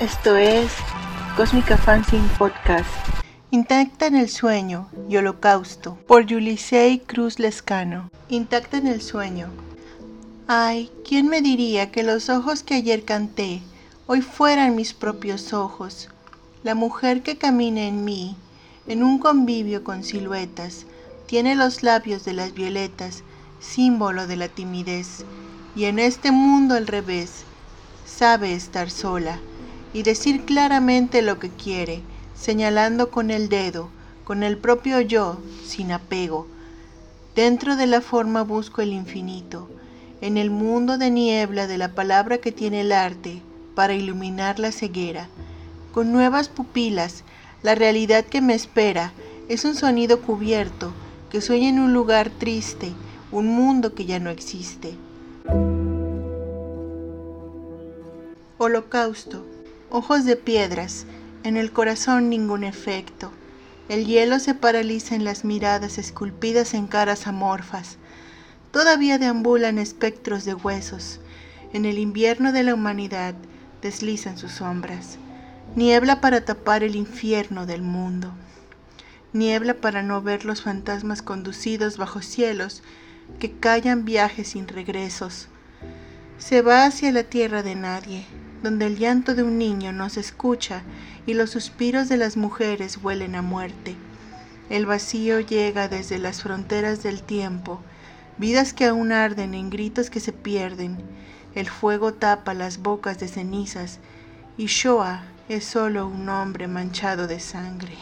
Esto es Cósmica Fanzine Podcast. Intacta en el sueño y holocausto por Yulisei Cruz Lescano. Intacta en el sueño. Ay, ¿quién me diría que los ojos que ayer canté hoy fueran mis propios ojos? La mujer que camina en mí, en un convivio con siluetas, tiene los labios de las violetas, símbolo de la timidez, y en este mundo al revés, sabe estar sola y decir claramente lo que quiere, señalando con el dedo, con el propio yo, sin apego. Dentro de la forma busco el infinito, en el mundo de niebla de la palabra que tiene el arte para iluminar la ceguera. Con nuevas pupilas, la realidad que me espera es un sonido cubierto que sueña en un lugar triste, un mundo que ya no existe. Holocausto ojos de piedras, en el corazón ningún efecto. El hielo se paraliza en las miradas esculpidas en caras amorfas. Todavía deambulan espectros de huesos. En el invierno de la humanidad deslizan sus sombras. Niebla para tapar el infierno del mundo. Niebla para no ver los fantasmas conducidos bajo cielos que callan viajes sin regresos. Se va hacia la tierra de nadie, donde el llanto de un niño no se escucha y los suspiros de las mujeres huelen a muerte. El vacío llega desde las fronteras del tiempo, vidas que aún arden en gritos que se pierden. El fuego tapa las bocas de cenizas y Shoah es solo un hombre manchado de sangre.